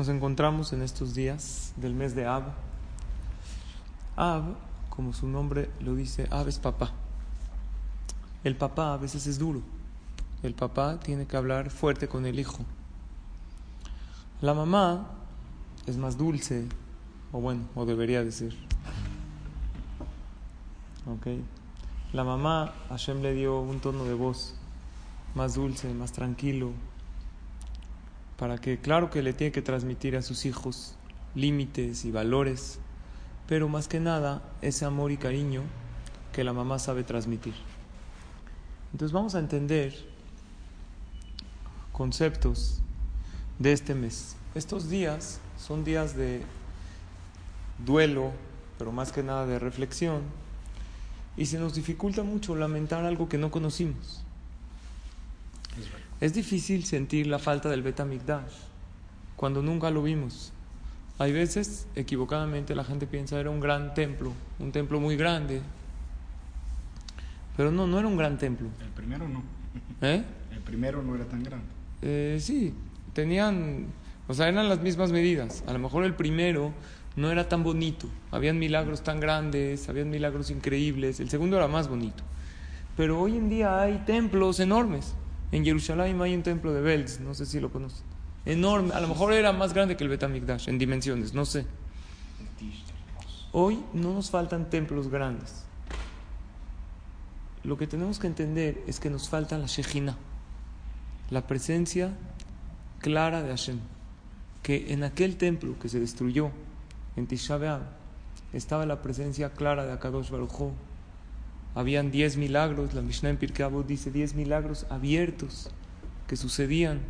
Nos encontramos en estos días del mes de Ab. Ab, como su nombre lo dice, Ab es papá. El papá a veces es duro. El papá tiene que hablar fuerte con el hijo. La mamá es más dulce, o bueno, o debería decir. Okay. La mamá, Hashem le dio un tono de voz más dulce, más tranquilo, para que, claro que le tiene que transmitir a sus hijos límites y valores, pero más que nada ese amor y cariño que la mamá sabe transmitir. Entonces vamos a entender conceptos de este mes. Estos días son días de duelo, pero más que nada de reflexión, y se nos dificulta mucho lamentar algo que no conocimos. Es difícil sentir la falta del Betamigdash cuando nunca lo vimos. Hay veces, equivocadamente, la gente piensa era un gran templo, un templo muy grande. Pero no, no era un gran templo. El primero no. ¿Eh? El primero no era tan grande. Eh, sí, tenían, o sea, eran las mismas medidas. A lo mejor el primero no era tan bonito. Habían milagros tan grandes, habían milagros increíbles. El segundo era más bonito. Pero hoy en día hay templos enormes. En Jerusalén hay un templo de Belz, no sé si lo conocen. Enorme, a lo mejor era más grande que el Betamigdash en dimensiones, no sé. Hoy no nos faltan templos grandes. Lo que tenemos que entender es que nos falta la Shejina, la presencia clara de Hashem. Que en aquel templo que se destruyó, en Tisha estaba la presencia clara de Akadosh. Habían diez milagros, la Mishnah en Pirkei Avot dice diez milagros abiertos que sucedían.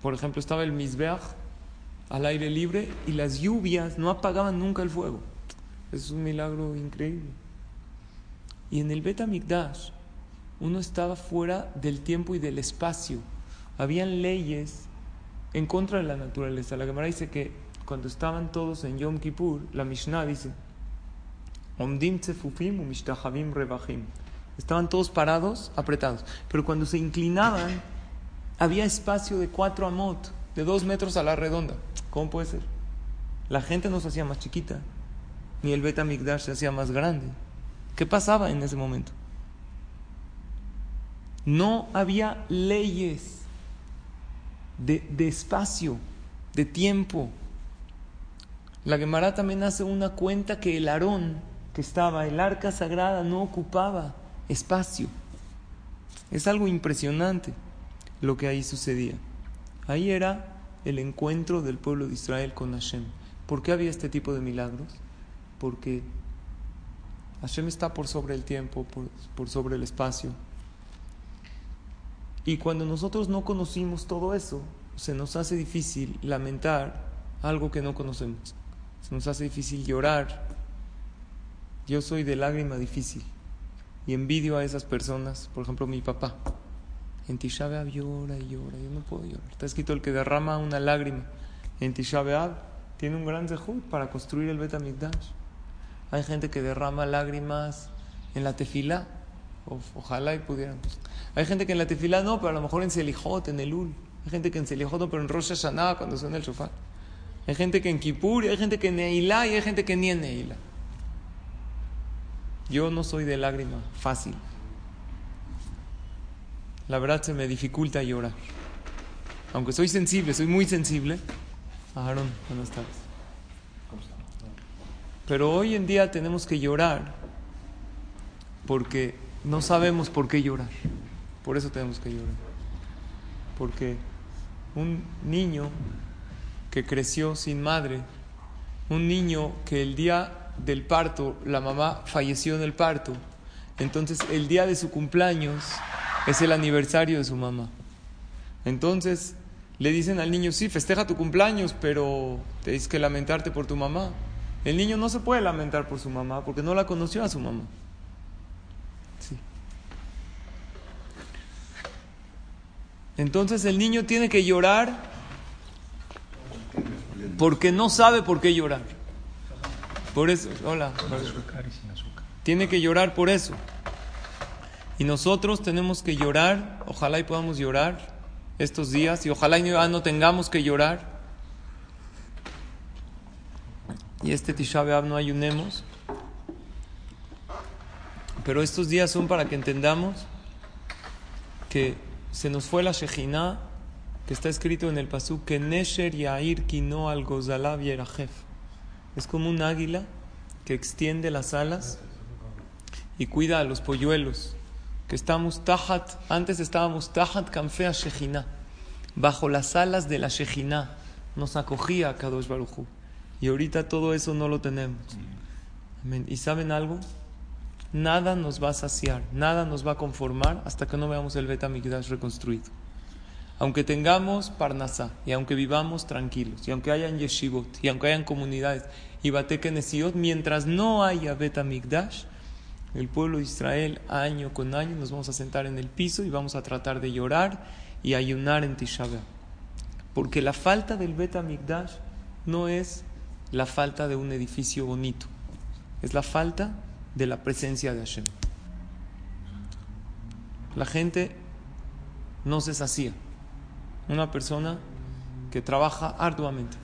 Por ejemplo, estaba el Mizbeach al aire libre y las lluvias no apagaban nunca el fuego. Es un milagro increíble. Y en el Bet Mikdash uno estaba fuera del tiempo y del espacio. Habían leyes en contra de la naturaleza. La Gemara dice que cuando estaban todos en Yom Kippur, la Mishnah dice, Estaban todos parados, apretados. Pero cuando se inclinaban, había espacio de cuatro amot, de dos metros a la redonda. ¿Cómo puede ser? La gente no se hacía más chiquita, ni el Bet Mikdash se hacía más grande. ¿Qué pasaba en ese momento? No había leyes de, de espacio, de tiempo. La Gemara también hace una cuenta que el Aarón que estaba, el arca sagrada no ocupaba espacio. Es algo impresionante lo que ahí sucedía. Ahí era el encuentro del pueblo de Israel con Hashem. ¿Por qué había este tipo de milagros? Porque Hashem está por sobre el tiempo, por, por sobre el espacio. Y cuando nosotros no conocimos todo eso, se nos hace difícil lamentar algo que no conocemos. Se nos hace difícil llorar. Yo soy de lágrima difícil y envidio a esas personas, por ejemplo mi papá. En Tisha B'Av llora y llora, yo no puedo llorar. Está escrito el que derrama una lágrima en Tisha B'Av tiene un gran zehut para construir el Bet. Hay gente que derrama lágrimas en la tefilá. ojalá y pudieran. Hay gente que en la tefilá no, pero a lo mejor en Selijot, en el Ul. Hay gente que en Selijot no, pero en Rosh Hashanah cuando suena el shofar. Hay gente que en Kippur, hay gente que en Neilá y hay gente que ni en Neilá. Yo no soy de lágrima fácil. La verdad se me dificulta llorar. Aunque soy sensible, soy muy sensible. Aaron, buenas tardes. Pero hoy en día tenemos que llorar porque no sabemos por qué llorar. Por eso tenemos que llorar. Porque un niño que creció sin madre, un niño que el día del parto, la mamá falleció en el parto, entonces el día de su cumpleaños es el aniversario de su mamá. Entonces le dicen al niño, sí, festeja tu cumpleaños, pero tienes que lamentarte por tu mamá. El niño no se puede lamentar por su mamá porque no la conoció a su mamá. Sí. Entonces el niño tiene que llorar porque no sabe por qué llorar. Por eso, hola. Tiene que llorar por eso. Y nosotros tenemos que llorar, ojalá y podamos llorar estos días y ojalá y no tengamos que llorar. Y este Tisha no ayunemos. Pero estos días son para que entendamos que se nos fue la Shejina, que está escrito en el Pasú, que Nesher Yair Kino al Gozalav Yerajef. Es como un águila que extiende las alas y cuida a los polluelos. Que estamos tajat, antes estábamos tajat Kamfea Shejina, bajo las alas de la Shejina. Nos acogía a Kadosh Baruchu. Y ahorita todo eso no lo tenemos. ¿Y saben algo? Nada nos va a saciar, nada nos va a conformar hasta que no veamos el Betamigdash reconstruido. Aunque tengamos Parnasá, y aunque vivamos tranquilos, y aunque hayan yeshivot, y aunque hayan comunidades, y batekenesiot, mientras no haya Betamigdash, el pueblo de Israel, año con año, nos vamos a sentar en el piso y vamos a tratar de llorar y ayunar en Tisha. Porque la falta del Betamigdash no es la falta de un edificio bonito, es la falta de la presencia de Hashem. La gente no se sacía. Una persona que trabaja arduamente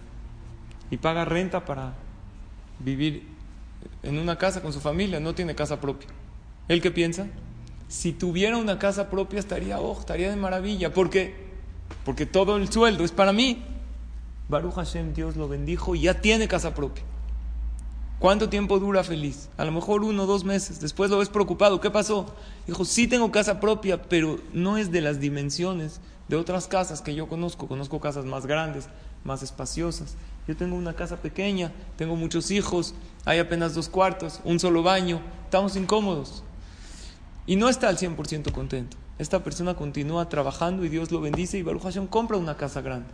y paga renta para vivir en una casa con su familia, no tiene casa propia. ¿Él qué piensa? Si tuviera una casa propia estaría, oh, estaría de maravilla. ¿Por qué? Porque todo el sueldo es para mí. Baruch Hashem, Dios lo bendijo y ya tiene casa propia. ¿Cuánto tiempo dura feliz? A lo mejor uno o dos meses. Después lo ves preocupado. ¿Qué pasó? Dijo, sí tengo casa propia, pero no es de las dimensiones de otras casas que yo conozco. Conozco casas más grandes, más espaciosas. Yo tengo una casa pequeña, tengo muchos hijos, hay apenas dos cuartos, un solo baño. Estamos incómodos. Y no está al 100% contento. Esta persona continúa trabajando y Dios lo bendice y Baruch Hashem compra una casa grande.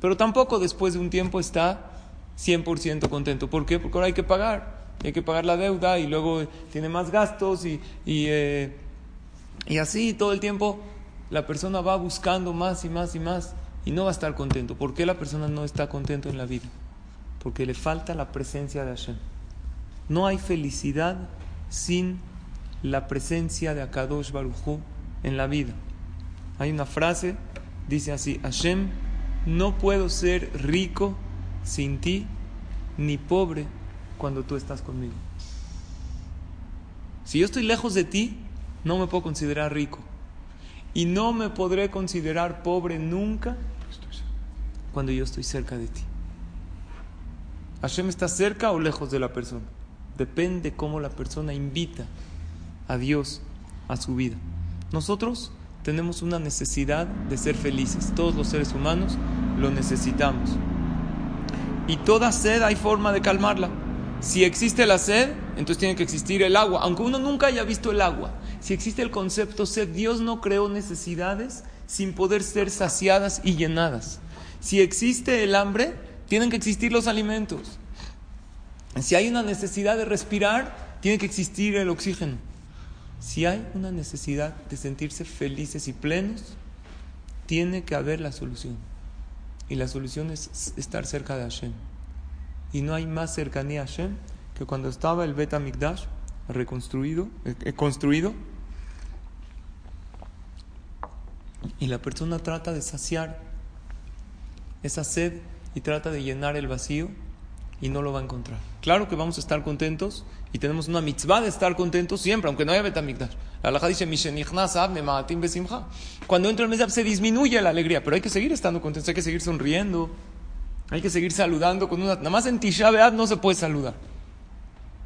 Pero tampoco después de un tiempo está 100% contento. ¿Por qué? Porque ahora hay que pagar. Hay que pagar la deuda y luego tiene más gastos y, y, eh, y así todo el tiempo la persona va buscando más y más y más y no va a estar contento. ¿Por qué la persona no está contento en la vida? Porque le falta la presencia de Hashem. No hay felicidad sin la presencia de Akadosh Baruchu en la vida. Hay una frase, dice así, Hashem, no puedo ser rico sin ti, ni pobre cuando tú estás conmigo. Si yo estoy lejos de ti, no me puedo considerar rico. Y no me podré considerar pobre nunca cuando yo estoy cerca de ti. Hashem está cerca o lejos de la persona. Depende cómo la persona invita a Dios a su vida. Nosotros tenemos una necesidad de ser felices. Todos los seres humanos lo necesitamos. Y toda sed hay forma de calmarla. Si existe la sed, entonces tiene que existir el agua. Aunque uno nunca haya visto el agua, si existe el concepto sed, Dios no creó necesidades sin poder ser saciadas y llenadas. Si existe el hambre, tienen que existir los alimentos. Si hay una necesidad de respirar, tiene que existir el oxígeno. Si hay una necesidad de sentirse felices y plenos, tiene que haber la solución. Y la solución es estar cerca de Hashem. Y no hay más cercanía a Hashem que cuando estaba el Bet Amikdash reconstruido, eh, construido, y la persona trata de saciar esa sed y trata de llenar el vacío y no lo va a encontrar. Claro que vamos a estar contentos y tenemos una mitzvah de estar contentos siempre, aunque no haya Betamikdash. La halajá dice, cuando entra el mes se disminuye la alegría, pero hay que seguir estando contentos, hay que seguir sonriendo, hay que seguir saludando con una... Nada más en Tisha no se puede saludar.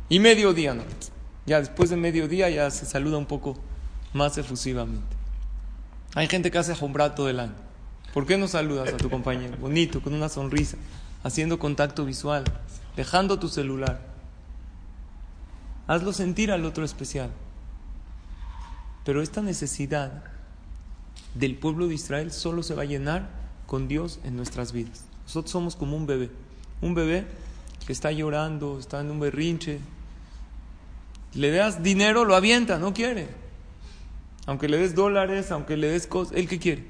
Y mediodía no. Ya después de mediodía ya se saluda un poco más efusivamente. Hay gente que hace jumbra todo el año. ¿Por qué no saludas a tu compañero? Bonito, con una sonrisa, haciendo contacto visual, dejando tu celular. Hazlo sentir al otro especial. Pero esta necesidad del pueblo de Israel solo se va a llenar con Dios en nuestras vidas. Nosotros somos como un bebé. Un bebé que está llorando, está en un berrinche. Le das dinero, lo avienta, no quiere. Aunque le des dólares, aunque le des cosas, él que quiere.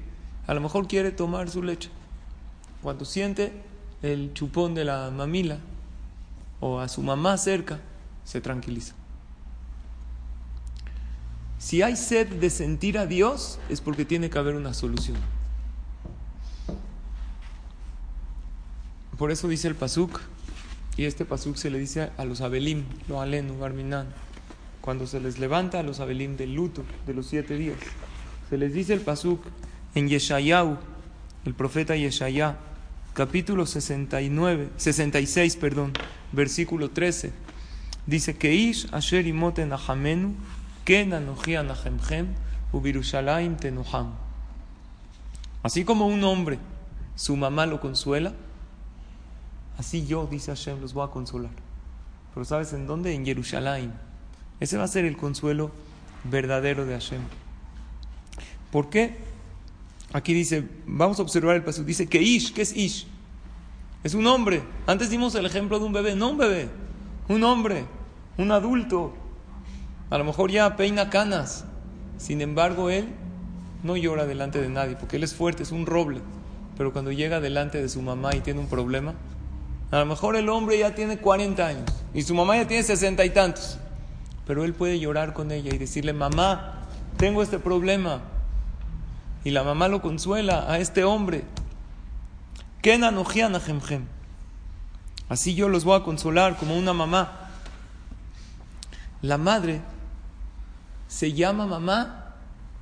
A lo mejor quiere tomar su leche. Cuando siente el chupón de la mamila o a su mamá cerca, se tranquiliza. Si hay sed de sentir a Dios, es porque tiene que haber una solución. Por eso dice el Pasuk, y este Pasuk se le dice a los Abelim, lo Alenu, Barminan, cuando se les levanta a los Abelim del luto de los siete días. Se les dice el Pasuk en Yeshayahu, el profeta Yeshayah, capítulo 69, 66, perdón, versículo 13. Dice que Ish Asher imoten ahamenu Así como un hombre, su mamá lo consuela, así yo, dice Hashem, los voy a consolar. Pero ¿sabes en dónde? En Jerusalén. Ese va a ser el consuelo verdadero de Hashem. ¿Por qué? Aquí dice, vamos a observar el paso. Dice que Ish, ¿qué es Ish? Es un hombre. Antes dimos el ejemplo de un bebé, no un bebé, un hombre, un adulto. A lo mejor ya peina canas. Sin embargo, él no llora delante de nadie, porque él es fuerte, es un roble. Pero cuando llega delante de su mamá y tiene un problema, a lo mejor el hombre ya tiene 40 años y su mamá ya tiene sesenta y tantos. Pero él puede llorar con ella y decirle, mamá, tengo este problema. Y la mamá lo consuela a este hombre. Así yo los voy a consolar como una mamá. La madre se llama mamá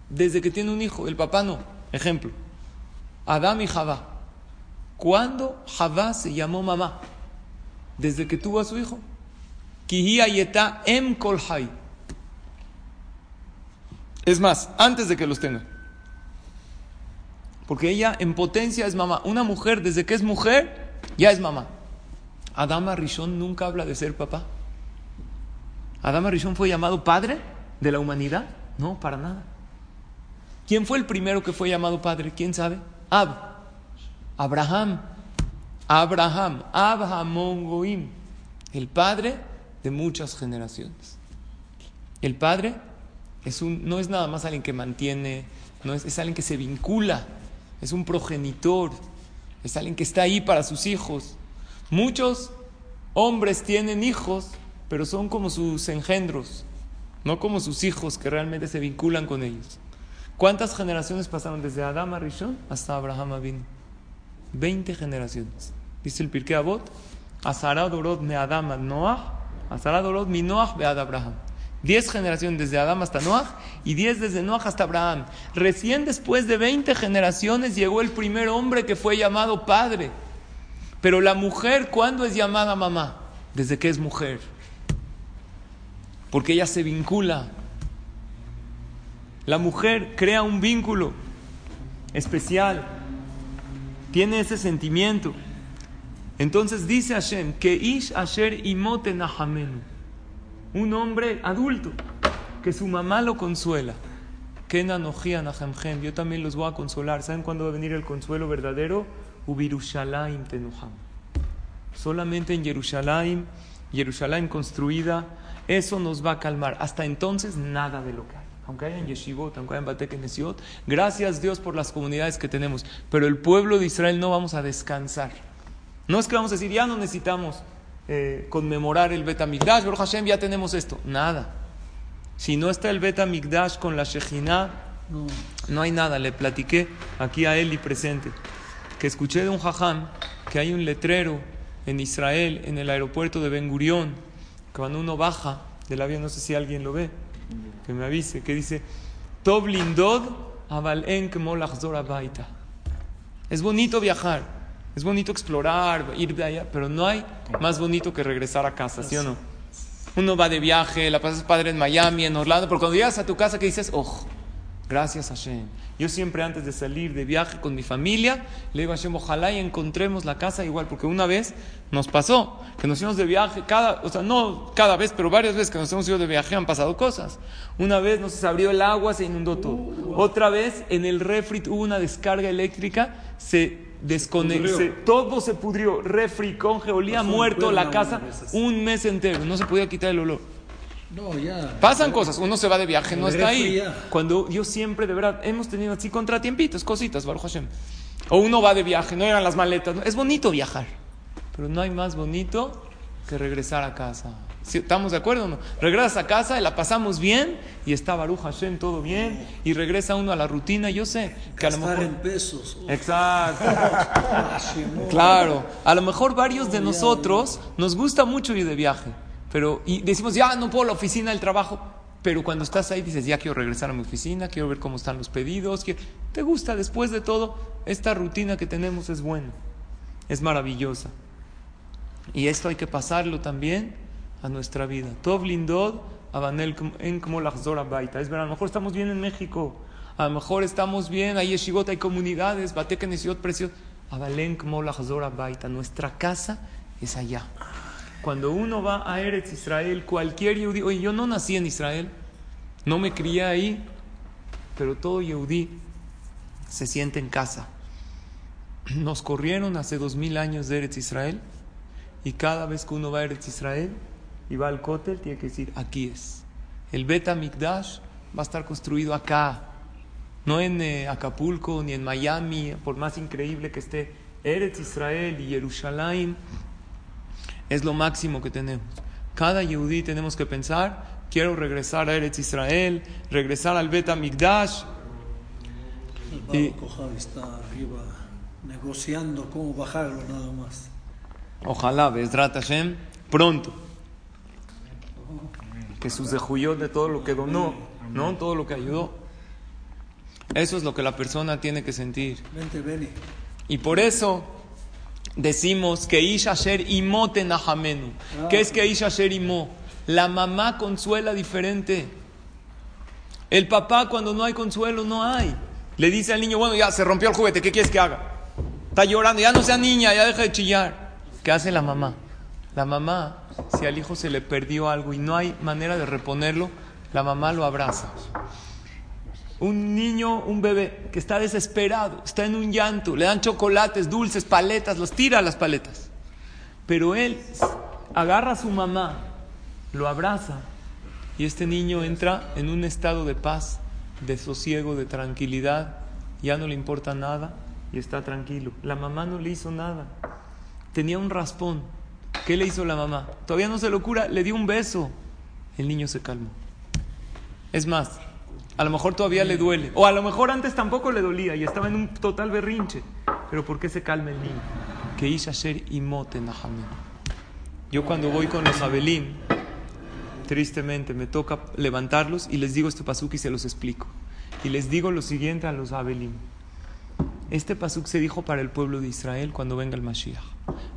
desde que tiene un hijo, el papá no. Ejemplo, Adán y Javá. ¿Cuándo Javá se llamó mamá? Desde que tuvo a su hijo. Em. Es más, antes de que los tenga. Porque ella en potencia es mamá. Una mujer, desde que es mujer, ya es mamá. Adama Rishon nunca habla de ser papá. Adama Rishon fue llamado padre de la humanidad? No, para nada. ¿Quién fue el primero que fue llamado padre? ¿Quién sabe? Ab. Abraham. Abraham. Abraham Goim. El padre de muchas generaciones. El padre es un, no es nada más alguien que mantiene, no es, es alguien que se vincula, es un progenitor, es alguien que está ahí para sus hijos. Muchos hombres tienen hijos, pero son como sus engendros, no como sus hijos que realmente se vinculan con ellos. ¿Cuántas generaciones pasaron desde Adán a Rishon hasta Abraham Avin? Veinte generaciones. Dice el Pirkei Avot, Azara Dorot me Adam ad Noach, Azara Dorot mi Noach bead Abraham. Diez generaciones desde Adán hasta Noach y diez desde Noach hasta Abraham. Recién después de veinte generaciones llegó el primer hombre que fue llamado padre. Pero la mujer, ¿cuándo es llamada mamá? Desde que es mujer porque ella se vincula. La mujer crea un vínculo especial, tiene ese sentimiento. Entonces dice Hashem que Ish Asher Imote Nahamenu, un hombre adulto que su mamá lo consuela. Yo también los voy a consolar. ¿Saben cuándo va a venir el consuelo verdadero? Ubirushalayim Tenuham. Solamente en Jerusalén, Jerusalén construida eso nos va a calmar. Hasta entonces, nada de lo que hay. Aunque haya en Yeshivot, aunque haya en Batek gracias Dios por las comunidades que tenemos. Pero el pueblo de Israel no vamos a descansar. No es que vamos a decir, ya no necesitamos eh, conmemorar el Bet Baruch Hashem, ya tenemos esto. Nada. Si no está el Bet HaMikdash con la Shejina, no. no hay nada. Le platiqué aquí a Eli presente que escuché de un jajam que hay un letrero en Israel, en el aeropuerto de Ben Gurión, cuando uno baja del avión, no sé si alguien lo ve, que me avise, que dice, Tov lindod Es bonito viajar, es bonito explorar, ir de allá, pero no hay más bonito que regresar a casa, ¿sí o no? Uno va de viaje, la pasas padre en Miami, en Orlando, pero cuando llegas a tu casa, que dices? Oh, gracias Hashem. Yo siempre antes de salir de viaje con mi familia, le digo a Hashem, ojalá y encontremos la casa igual, porque una vez nos pasó que nos fuimos de viaje, cada, o sea, no cada vez, pero varias veces que nos hemos ido de viaje han pasado cosas. Una vez nos abrió el agua, se inundó todo. Otra vez en el refri hubo una descarga eléctrica, se desconecté. Todo se pudrió. Refri, conge, olía Pasó muerto la casa un mes entero. No se podía quitar el olor. No, ya. Pasan cosas, uno se va de viaje, no está ahí. ya. Cuando yo siempre, de verdad, hemos tenido así contratiempitos, cositas, Baruch Hashem. O uno va de viaje, no eran las maletas. ¿no? Es bonito viajar, pero no hay más bonito que regresar a casa. ¿Sí? ¿Estamos de acuerdo o no? Regresas a casa y la pasamos bien y está Baruch Hashem todo bien y regresa uno a la rutina. Yo sé que a lo mejor. en pesos. Exacto. Hashemot. Claro, a lo mejor varios de nosotros nos gusta mucho ir de viaje, pero y decimos, ya no puedo la oficina, el trabajo, pero cuando estás ahí dices, ya quiero regresar a mi oficina, quiero ver cómo están los pedidos, quiero- te gusta, después de todo, esta rutina que tenemos es buena, es maravillosa. Y esto hay que pasarlo también a nuestra vida. Tov lindod, abanel en como baita. Es verdad, a lo mejor estamos bien en México, a lo mejor estamos bien, hay yeshivot, hay comunidades, batek nesiot precios. Abalen como baita. Nuestra casa es allá. Cuando uno va a Eretz Israel, cualquier yehudí, oye, yo no nací en Israel, no me crié ahí, pero todo yehudí se siente en casa. Nos corrieron hace dos mil años de Eretz Israel y cada vez que uno va a Eretz Israel y va al Kotel, tiene que decir, aquí es. El Bet Mikdash va a estar construido acá, no en eh, Acapulco ni en Miami, por más increíble que esté. Eretz Israel y Jerusalén es lo máximo que tenemos. Cada yehudí tenemos que pensar, quiero regresar a Eretz Israel, regresar al Bet Mikdash. El Y- Baruch está arriba negociando cómo bajarlo nada más. Ojalá, Bezrat Hashem, pronto. Que sus dejuyó de todo lo que donó, ¿no? Todo lo que ayudó. Eso es lo que la persona tiene que sentir. Y por eso decimos que Ish Asher Imo Tenahamenu. ¿Qué es que Ish Asher Imo? La mamá consuela diferente. El papá cuando no hay consuelo no hay. Le dice al niño, bueno, ya se rompió el juguete, ¿qué quieres que haga? Está llorando, ya no sea niña, ya deja de chillar. ¿Qué hace la mamá? La mamá, si al hijo se le perdió algo y no hay manera de reponerlo, la mamá lo abraza. Un niño, un bebé que está desesperado, está en un llanto, le dan chocolates, dulces, paletas, los tira a las paletas. Pero él agarra a su mamá, lo abraza y este niño entra en un estado de paz, de sosiego, de tranquilidad, ya no le importa nada y está tranquilo. La mamá no le hizo nada, tenía un raspón. ¿Qué le hizo la mamá? Todavía no se lo cura, le dio un beso. El niño se calmó. Es más, a lo mejor todavía le duele. O a lo mejor antes tampoco le dolía y estaba en un total berrinche. Pero ¿por qué se calma el niño? Que Ish Asher imote nahamenu. Yo cuando voy con los Abelim, tristemente me toca levantarlos y les digo este pasuk y se los explico. Y les digo lo siguiente a los Abelim. Este pasuk se dijo para el pueblo de Israel cuando venga el Mashiach.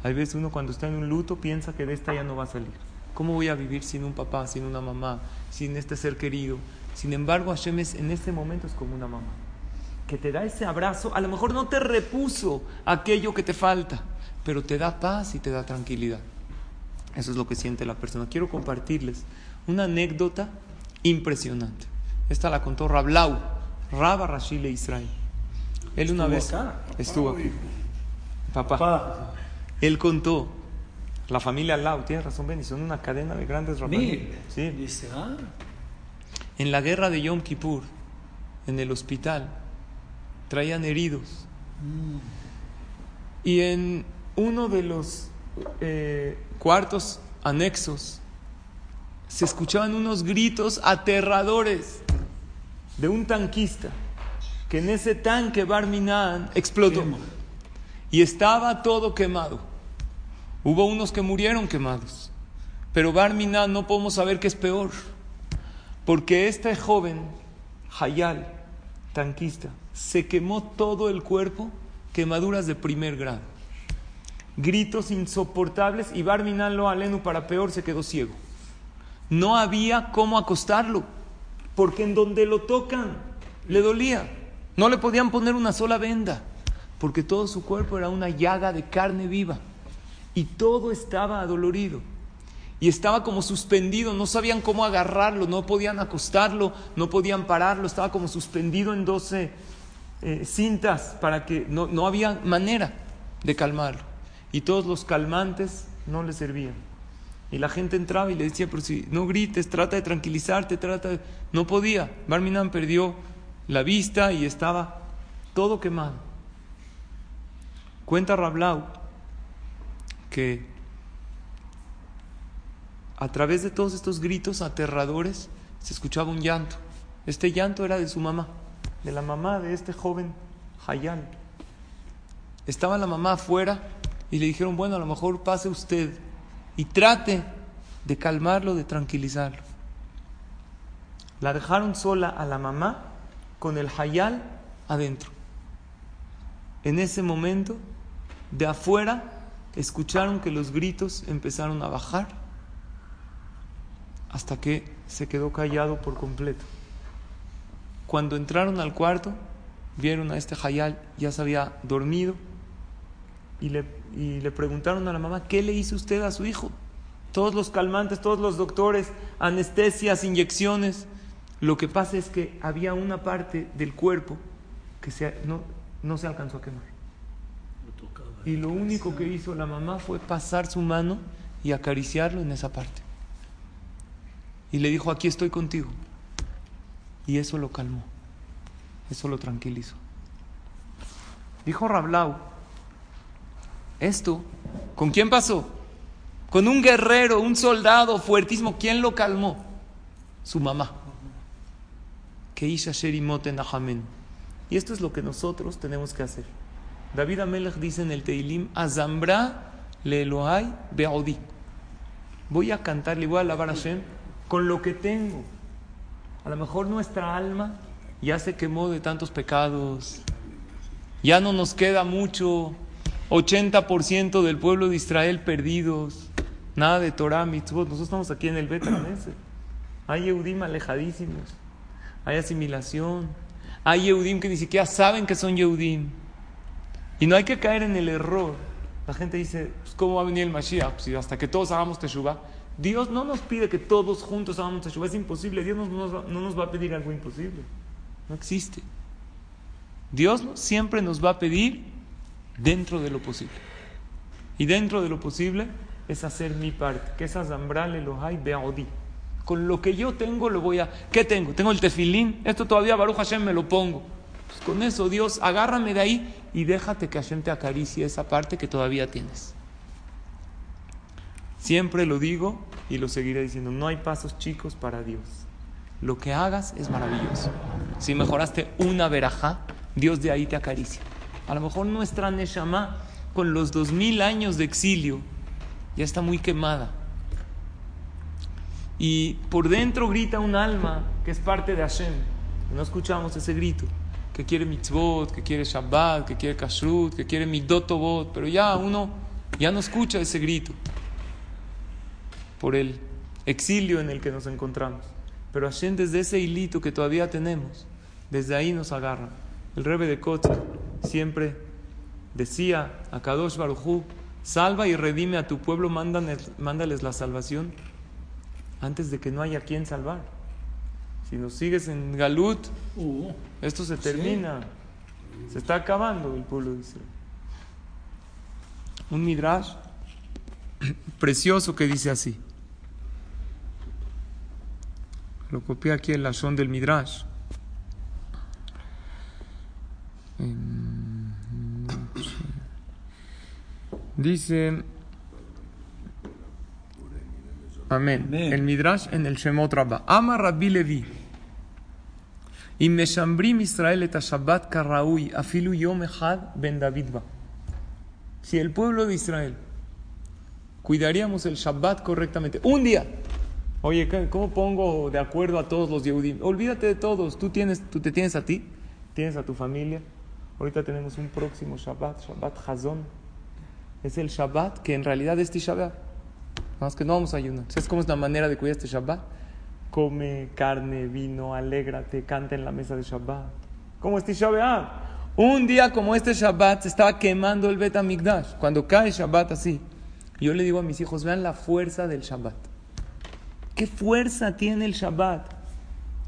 Hay veces uno cuando está en un luto piensa que de esta ya no va a salir. ¿Cómo voy a vivir sin un papá, sin una mamá, sin este ser querido? Sin embargo, Hashem es, en este momento es como una mamá. Que te da ese abrazo, a lo mejor no te repuso aquello que te falta, pero te da paz y te da tranquilidad. Eso es lo que siente la persona. Quiero compartirles una anécdota impresionante. Esta la contó Rablau, Rabba Rashile Israel. Él una vez acá. estuvo. Papá. Pa, Él contó, la familia Lau, tienes razón, Benny, son una cadena de grandes rabanos. mire. Sí. Dice, ah, En la guerra de Yom Kippur, en el hospital, traían heridos. Y en uno de los eh, cuartos anexos se escuchaban unos gritos aterradores de un tanquista que en ese tanque Barminan explotó y estaba todo quemado. Hubo unos que murieron quemados, pero Barminan no podemos saber qué es peor, porque este joven, Hayal, tanquista, se quemó todo el cuerpo, quemaduras de primer grado, gritos insoportables y Barminan lo alenu para peor se quedó ciego. No había cómo acostarlo, porque en donde lo tocan le dolía. No le podían poner una sola venda, porque todo su cuerpo era una llaga de carne viva y todo estaba adolorido. Y estaba como suspendido, no sabían cómo agarrarlo, no podían acostarlo, no podían pararlo, estaba como suspendido en 12 eh, cintas para que no, no había manera de calmarlo. Y todos los calmantes no le servían. Y la gente entraba y le decía, pero si no grites, trata de tranquilizarte, trata de... No podía. Barminan perdió la vista y estaba todo quemado. Cuenta Rablau que a través de todos estos gritos aterradores se escuchaba un llanto. Este llanto era de su mamá, de la mamá de este joven Hayal. Estaba la mamá afuera y le dijeron, bueno, a lo mejor pase usted y trate de calmarlo, de tranquilizarlo. La dejaron sola a la mamá con el Hayal adentro. En ese momento, de afuera, escucharon que los gritos empezaron a bajar hasta que se quedó callado por completo. Cuando entraron al cuarto, vieron a este Hayal, ya se había dormido, y le, y le preguntaron a la mamá, ¿qué le hizo usted a su hijo? Todos los calmantes, todos los doctores, anestesias, inyecciones. Lo que pasa es que había una parte del cuerpo que se, no, no se alcanzó a quemar. Y lo único que hizo la mamá fue pasar su mano y acariciarlo en esa parte. Y le dijo, aquí estoy contigo. Y eso lo calmó, eso lo tranquilizó. Dijo Rablau, esto, ¿con quién pasó? Con un guerrero, un soldado fuertísimo. ¿Quién lo calmó? Su mamá. Que Isha Sherimoten Y esto es lo que nosotros tenemos que hacer. David Amelech dice en el Teilim, Azambra le Elohai be'odi. Voy a cantarle, voy a alabar a Hashem con lo que tengo. A lo mejor nuestra alma ya se quemó de tantos pecados. Ya no nos queda mucho. 80% del pueblo de Israel perdidos. Nada de Torah, mitzvot. Nosotros estamos aquí en el Betanese. Hay Yehudim alejadísimos. Hay asimilación. Hay Yehudim que ni siquiera saben que son Yehudim. Y no hay que caer en el error. La gente dice, pues, ¿cómo va a venir el Mashiach? Pues, hasta que todos hagamos Teshuvah. Dios no nos pide que todos juntos hagamos Teshuvah. Es imposible. Dios no nos, no nos va a pedir algo imposible. No existe. Dios siempre nos va a pedir dentro de lo posible. Y dentro de lo posible es hacer mi parte, que es azambrale lo hay beaudi. Con lo que yo tengo lo voy a... ¿Qué tengo? Tengo el tefilín. Esto todavía Baruch Hashem me lo pongo. Pues con eso, Dios, agárrame de ahí y déjate que Hashem te acaricie esa parte que todavía tienes. Siempre lo digo y lo seguiré diciendo. No hay pasos chicos para Dios. Lo que hagas es maravilloso. Si mejoraste una verajá, Dios de ahí te acaricia. A lo mejor nuestra Neshama, con los dos mil años de exilio, ya está muy quemada. Y por dentro grita un alma que es parte de Hashem. No escuchamos ese grito que quiere mitzvot, que quiere Shabbat, que quiere kashrut, que quiere midotobot, pero ya uno ya no escucha ese grito por el exilio en el que nos encontramos. Pero Hashem desde ese hilito que todavía tenemos, desde ahí nos agarra. El Rebbe de Kotz siempre decía a Kadosh Baruchu, salva y redime a tu pueblo, mándales la salvación antes de que no haya quien salvar. Si nos sigues en Galut, uh, esto se termina. Se está acabando el pueblo de Israel. Un midrash precioso que dice así. Lo copié aquí en la son del midrash. Dice Amén. El Midrash en el Shemot Rabba. Ama Rabbi Levi. Y Meshambrim Israel et Shabbat Karaui afilu yom echad ben Davidba. Si el pueblo de Israel cuidaríamos el Shabbat correctamente, un día. Oye, ¿cómo pongo de acuerdo a todos los Yehudim? Olvídate de todos. Tú, tienes, tú te tienes a ti, tienes a tu familia. Ahorita tenemos un próximo Shabbat, Shabbat Hazon. Es el Shabbat que en realidad es Tisha más que no vamos a ayunar. ¿Sabes cómo es la manera de cuidar este Shabbat? Come carne, vino, alégrate, canta en la mesa de Shabbat. ¿Cómo es Tisha Un día como este Shabbat se estaba quemando el Bet Amigdash. Cuando cae Shabbat así, yo le digo a mis hijos, vean la fuerza del Shabbat. ¿Qué fuerza tiene el Shabbat?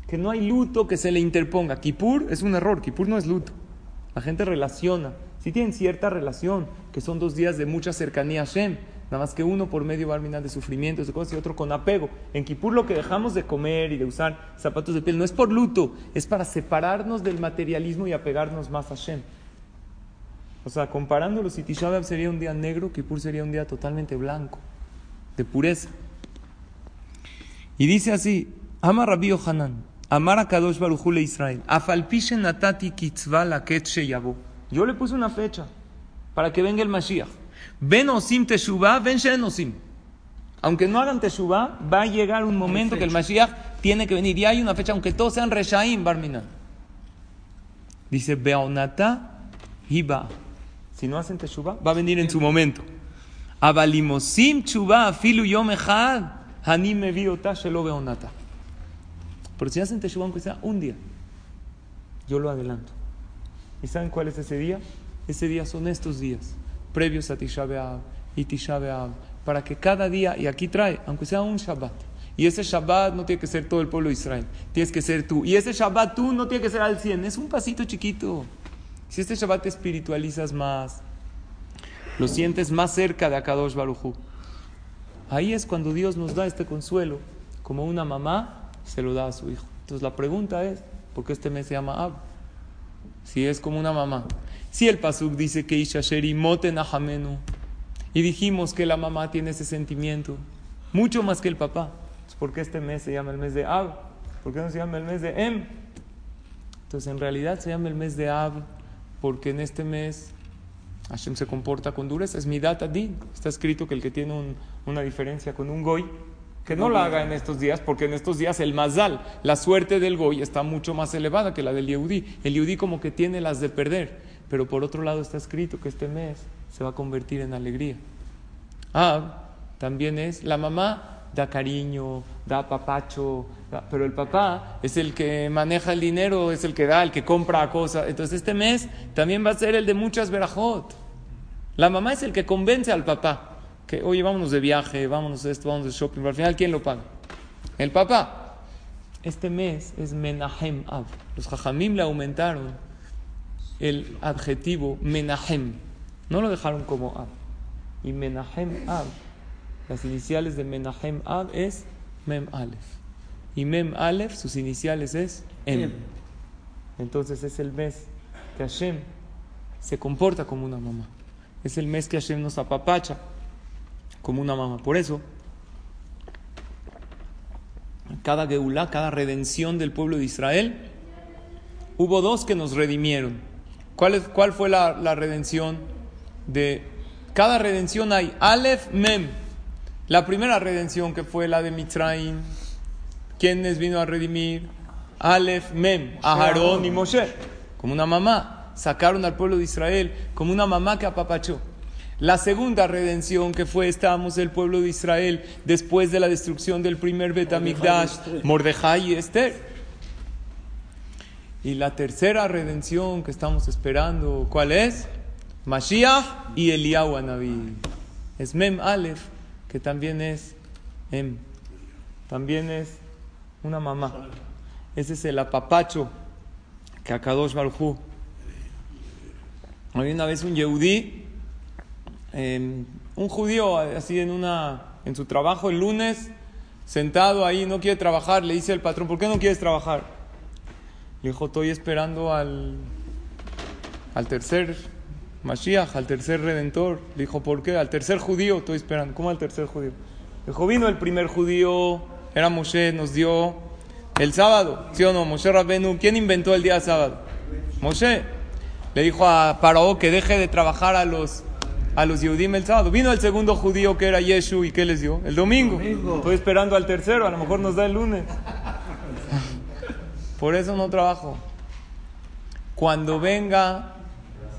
Que no hay luto que se le interponga. Kippur es un error, Kippur no es luto. La gente relaciona. Si tienen cierta relación, que son dos días de mucha cercanía a Hashem, nada más que uno por medio barminal de sufrimientos, de cosas, y otro con apego. En Kippur lo que dejamos de comer y de usar zapatos de piel no es por luto, es para separarnos del materialismo y apegarnos más a Hashem. O sea, comparándolo, si Tisha sería un día negro, Kippur sería un día totalmente blanco, de pureza. Y dice así, Ama Rabbi Hanan, Amar a Kadosh Baruj le Israel, Afalpishe natati. Yo le puse una fecha para que venga el Mashiach. Ven osim teshuvah, ven osim. Aunque no hagan teshuvah, va a llegar un momento que el Mashiach tiene que venir. Y hay una fecha, aunque todos sean reshaim, barminan. Dice, Beonata hiba. Si no hacen teshuvah, va a venir en su momento. Abalimosim teshuvah afilu yom echad, hanim meviota shelo beonata. Pero si hacen teshuvah, aunque sea un día, yo lo adelanto. ¿Y saben cuál es ese día? Ese día son estos días, previos a Tisha B'Av y Tisha B'Av, para que cada día, y aquí trae, aunque sea un Shabbat, y ese Shabbat no tiene que ser todo el pueblo de Israel, tienes que ser tú. Y ese Shabbat tú no tiene que ser al 100, es un pasito chiquito. Si este Shabbat te espiritualizas más, lo sientes más cerca de Akadosh Baruchu, ahí es cuando Dios nos da este consuelo, como una mamá se lo da a su hijo. Entonces la pregunta es, ¿por qué este mes se llama Ab? Si es como una mamá. Si el Pasuk dice que Isha Sheri moten y dijimos que la mamá tiene ese sentimiento, mucho más que el papá. ¿Por qué este mes se llama el mes de Ab? ¿Por qué no se llama el mes de Em? Entonces en realidad se llama el mes de Ab porque en este mes Hashem se comporta con dureza. Es midat adin. Está escrito que el que tiene una diferencia con un goy, que no la haga en estos días, porque en estos días el mazal, la suerte del goy está mucho más elevada que la del yehudí. El yehudí como que tiene las de perder, pero por otro lado está escrito que este mes se va a convertir en alegría. Ah, también es la mamá da cariño, da papacho, pero el papá es el que maneja el dinero, es el que da, el que compra cosas. Entonces este mes también va a ser el de muchas verajot. La mamá es el que convence al papá que, oye, vámonos de viaje, vámonos de esto, vámonos de shopping. Pero al final, ¿quién lo paga? El papá. Este mes es Menahem Ab. Los Jajamim le aumentaron el adjetivo Menahem. No lo dejaron como Ab. Y Menahem Ab las iniciales de Menahem Ab es Mem Aleph. Y Mem Aleph, sus iniciales es Em. Entonces es el mes que Hashem se comporta como una mamá. Es el mes que Hashem nos apapacha como una mamá. Por eso, cada Geulah, cada redención del pueblo de Israel, hubo dos que nos redimieron. ¿Cuál, es, cuál fue la, la redención de... Cada redención hay Aleph, Mem. La primera redención que fue la de Mitraim, ¿quiénes vino a redimir? Aleph, Mem, Aharón y Moshe, como una mamá. Sacaron al pueblo de Israel como una mamá que apapachó. La segunda redención que fue, estábamos el pueblo de Israel después de la destrucción del primer Betamigdash, Mordejai y Esther. Y la tercera redención que estamos esperando, ¿cuál es? Mashiach y Eliyahu Anabí. Es Mem Aleph que también es em, también es una mamá. Ese es el apapacho que Akadosh Baruj Había una vez un yehudí, em, un judío así en, una, en su trabajo el lunes, sentado ahí, no quiere trabajar, le dice el patrón, ¿por qué no quieres trabajar? Le dijo, estoy esperando al, al tercer Mashiach, al tercer redentor. Le dijo, ¿por qué? Al tercer judío estoy esperando. ¿Cómo al tercer judío? Le dijo, vino el primer judío, era Moshe, nos dio el sábado. ¿Sí o no? Moshe Rabbenu. ¿Quién inventó el día sábado? Moshe. Le dijo a Paró que deje de trabajar a los, a los Yehudim el sábado. Vino el segundo judío que era Yeshu y ¿qué les dio? El domingo. Estoy esperando al tercero, a lo mejor nos da el lunes. Por eso no trabajo. Cuando venga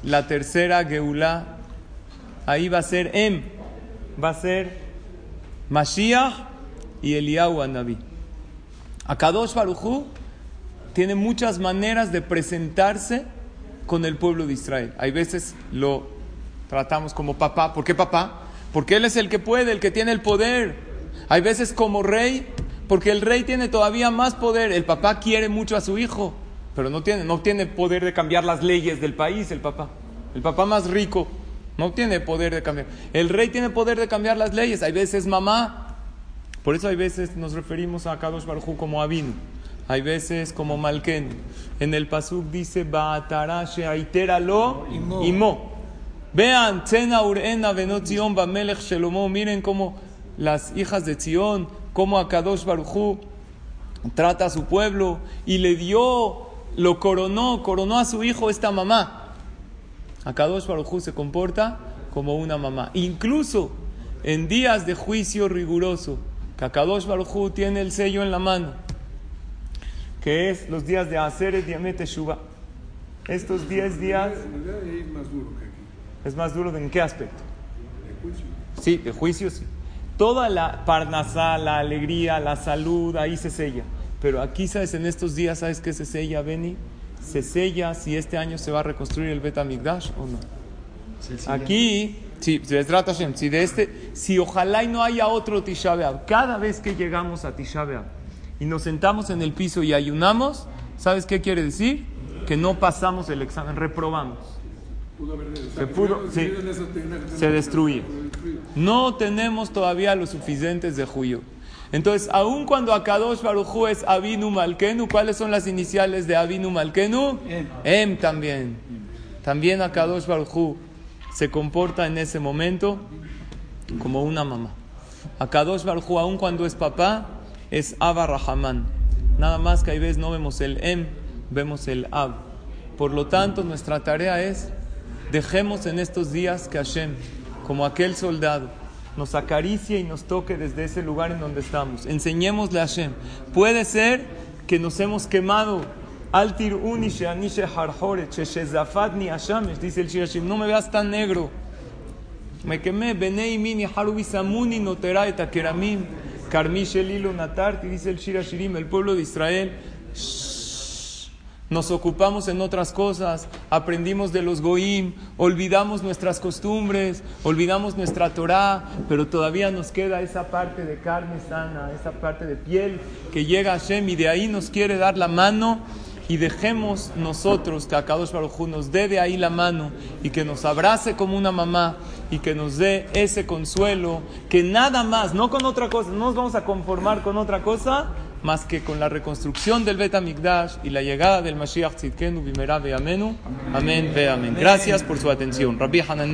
la tercera Geulah, ahí va a ser Em, va a ser Mashiach y Eliyahu Anabí. Akadosh Baruchu tiene muchas maneras de presentarse con el pueblo de Israel. Hay veces lo tratamos como papá. ¿Por qué papá? Porque él es el que puede, el que tiene el poder. Hay veces como rey, porque el rey tiene todavía más poder. El papá quiere mucho a su hijo. pero no tiene, no tiene poder de cambiar las leyes del país, el papá. El papá más rico no tiene poder de cambiar. El rey tiene poder de cambiar las leyes. Hay veces mamá. Por eso hay veces nos referimos a Kadosh Baruj como Abinu. Hay veces como Malken. En el Pasuk dice, Baatarashe aiteralo imo. Vean, Tzena urena venot Zion bamelech shelomo. Miren cómo las hijas de Zion, cómo Akadosh Baruj trata a su pueblo y le dio, lo coronó, coronó a su hijo esta mamá. Akadosh Baruj se comporta como una mamá. Incluso en días de juicio riguroso, que Akadosh Baruj tiene el sello en la mano que es los días de Aseret Yamet Teshuva. Estos 10 días es más duro en qué aspecto? De juicio. Sí, de juicio sí. Toda la parnasá, la alegría, la salud, ahí se sella. Pero aquí, ¿sabes? En estos días, ¿sabes qué se sella, Beni? Se sella si este año se va a reconstruir el Bet Amigdash o no. Aquí, sí, si de este, si ojalá y no haya otro Tisha cada vez que llegamos a Tisha y nos sentamos en el piso y ayunamos, ¿sabes qué quiere decir? Que no pasamos el examen, reprobamos. Se, pudo, sí, se destruye. No tenemos todavía los suficientes de Juyo. Entonces, aun cuando Akadosh Baruchu es Abinu Malkenu, ¿cuáles son las iniciales de Abinu Malkenu? Em, em también. También Akadosh Baruchu se comporta en ese momento como una mamá. Akadosh Baruchu, aun cuando es papá, es Abba Rahamán. Nada más que hay veces no vemos el Em, vemos el Ab. Por lo tanto, nuestra tarea es, dejemos en estos días que Hashem, como aquel soldado, nos acaricie y nos toque desde ese lugar en donde estamos. Enseñémosle a Hashem. Puede ser que nos hemos quemado. Altir unishe anishe harhore, ni ashamesh, dice el Shirashim, no me veas tan negro. Me quemé, benei mini harubisamuni notera keramim. Karmish Elilo Natarti, dice el Shira Shirim, el pueblo de Israel. Nos ocupamos en otras cosas, aprendimos de los goim, olvidamos nuestras costumbres, olvidamos nuestra Torah, pero todavía nos queda esa parte de carne sana, esa parte de piel que llega a Hashem y de ahí nos quiere dar la mano y dejemos nosotros que Akadosh Baruj nos dé de ahí la mano y que nos abrace como una mamá y que nos dé ese consuelo, que nada más, no con otra cosa, no nos vamos a conformar con otra cosa más que con la reconstrucción del Bet Amigdash y la llegada del Mashiach Tzidkenu Bimera. Amén, ve amén. Gracias por su atención. Rabbi Hanan